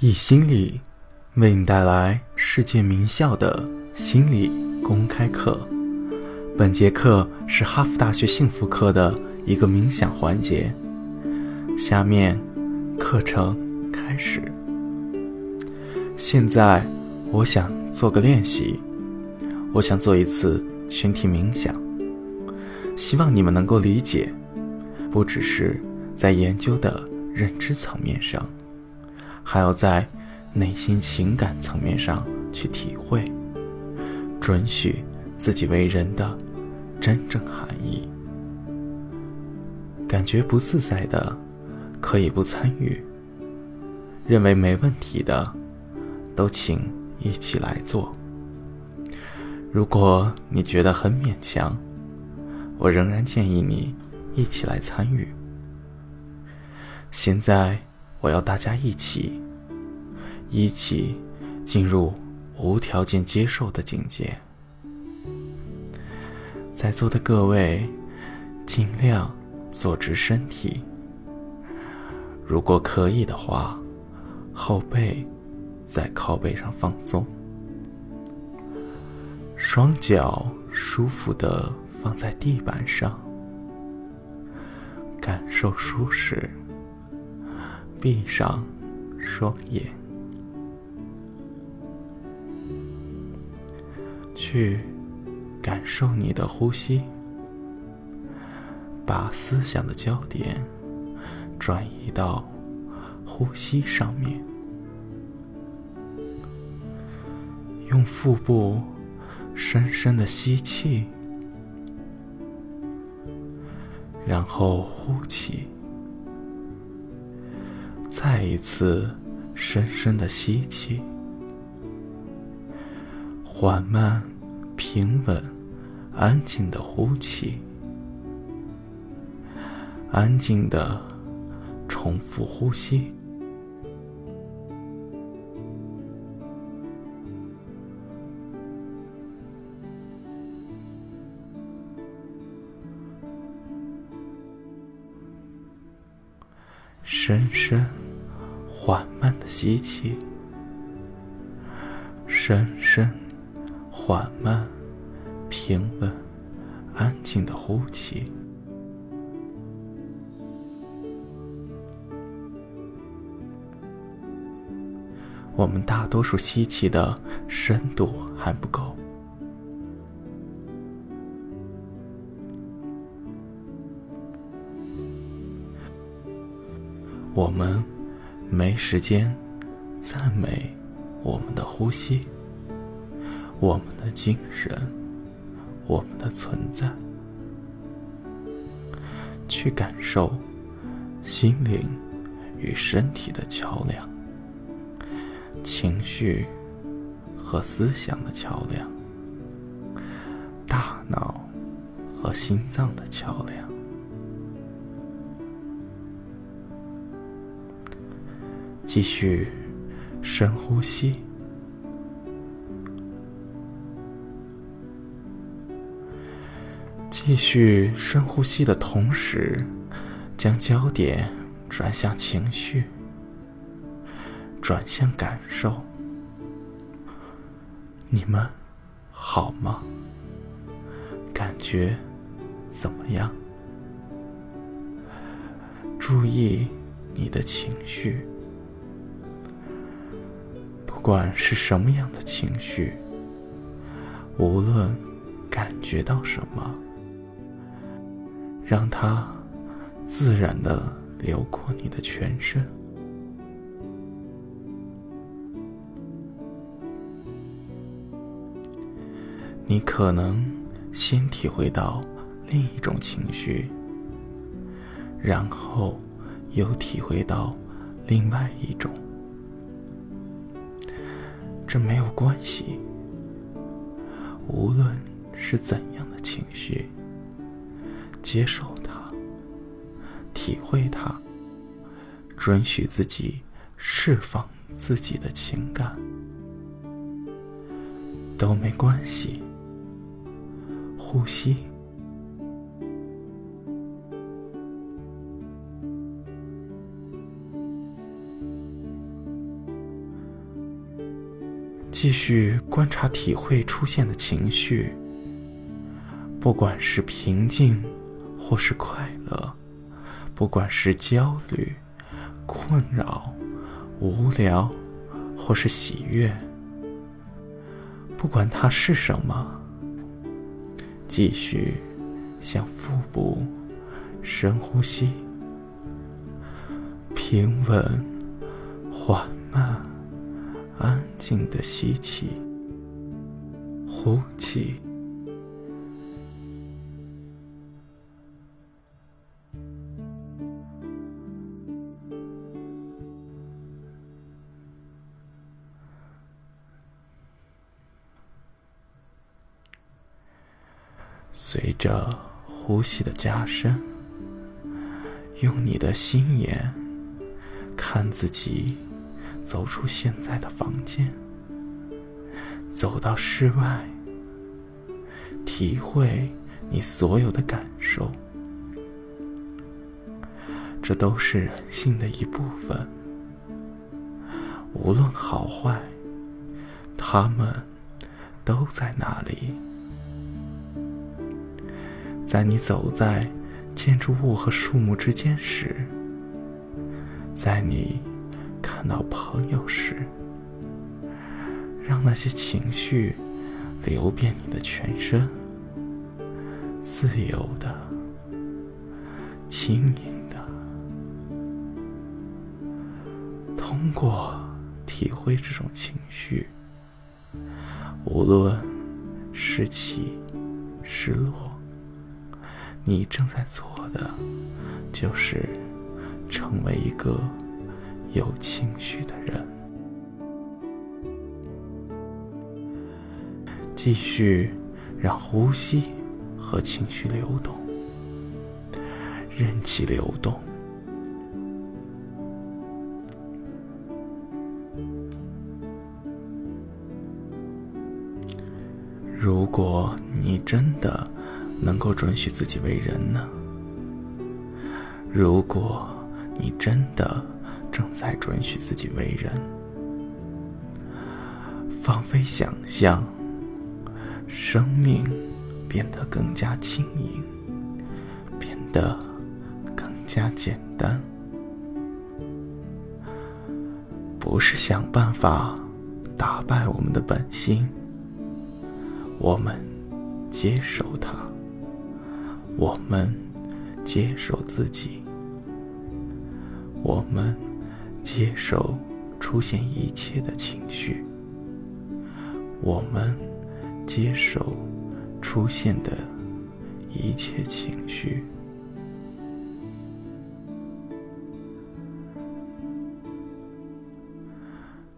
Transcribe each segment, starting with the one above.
易心理为你带来世界名校的心理公开课。本节课是哈佛大学幸福课的一个冥想环节。下面课程开始。现在我想做个练习，我想做一次群体冥想，希望你们能够理解，不只是在研究的认知层面上。还要在内心情感层面上去体会，准许自己为人的真正含义。感觉不自在的，可以不参与；认为没问题的，都请一起来做。如果你觉得很勉强，我仍然建议你一起来参与。现在。我要大家一起，一起进入无条件接受的境界。在座的各位，尽量坐直身体。如果可以的话，后背在靠背上放松，双脚舒服的放在地板上，感受舒适。闭上双眼，去感受你的呼吸，把思想的焦点转移到呼吸上面，用腹部深深的吸气，然后呼气。再一次深深的吸气，缓慢、平稳、安静的呼气，安静的重复呼吸，深深。缓慢的吸气，深深、缓慢、平稳、安静的呼气。我们大多数吸气的深度还不够，我们。没时间赞美我们的呼吸，我们的精神，我们的存在，去感受心灵与身体的桥梁，情绪和思想的桥梁，大脑和心脏的桥梁。继续深呼吸，继续深呼吸的同时，将焦点转向情绪，转向感受。你们好吗？感觉怎么样？注意你的情绪。管是什么样的情绪，无论感觉到什么，让它自然的流过你的全身。你可能先体会到另一种情绪，然后又体会到另外一种。这没有关系。无论是怎样的情绪，接受它，体会它，准许自己释放自己的情感，都没关系。呼吸。继续观察、体会出现的情绪，不管是平静或是快乐，不管是焦虑、困扰、无聊或是喜悦，不管它是什么，继续向腹部深呼吸，平稳、缓慢。安静的吸气，呼气。随着呼吸的加深，用你的心眼看自己。走出现在的房间，走到室外，体会你所有的感受，这都是人性的一部分。无论好坏，他们都在那里。在你走在建筑物和树木之间时，在你。看到朋友时，让那些情绪流遍你的全身，自由的、轻盈的。通过体会这种情绪，无论是起是落，你正在做的就是成为一个。有情绪的人，继续让呼吸和情绪流动，任其流动。如果你真的能够准许自己为人呢？如果你真的……正在准许自己为人，放飞想象，生命变得更加轻盈，变得更加简单。不是想办法打败我们的本心，我们接受它，我们接受自己，我们。接受出现一切的情绪，我们接受出现的一切情绪，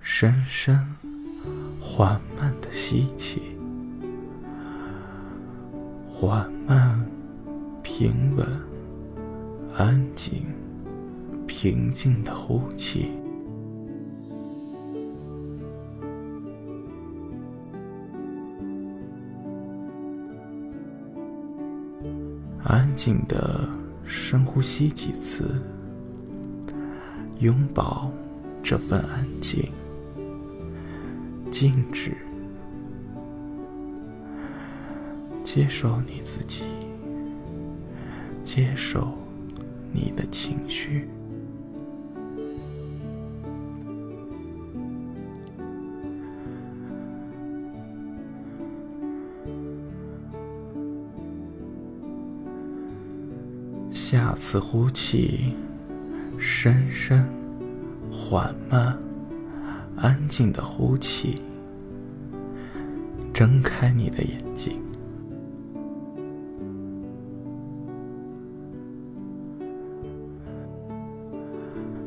深深、缓慢的吸气，缓慢、平稳、安静。平静的呼气，安静的深呼吸几次，拥抱这份安静，静止，接受你自己，接受你的情绪。次呼气，深深、缓慢、安静的呼气。睁开你的眼睛，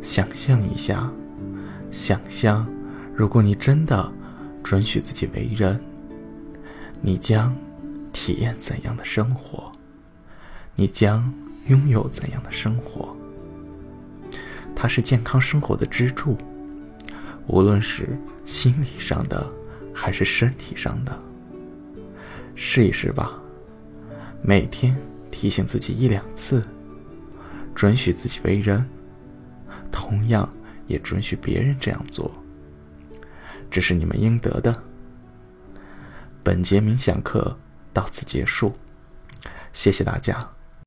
想象一下，想象，如果你真的准许自己为人，你将体验怎样的生活？你将。拥有怎样的生活？它是健康生活的支柱，无论是心理上的还是身体上的。试一试吧，每天提醒自己一两次，准许自己为人，同样也准许别人这样做。这是你们应得的。本节冥想课到此结束，谢谢大家。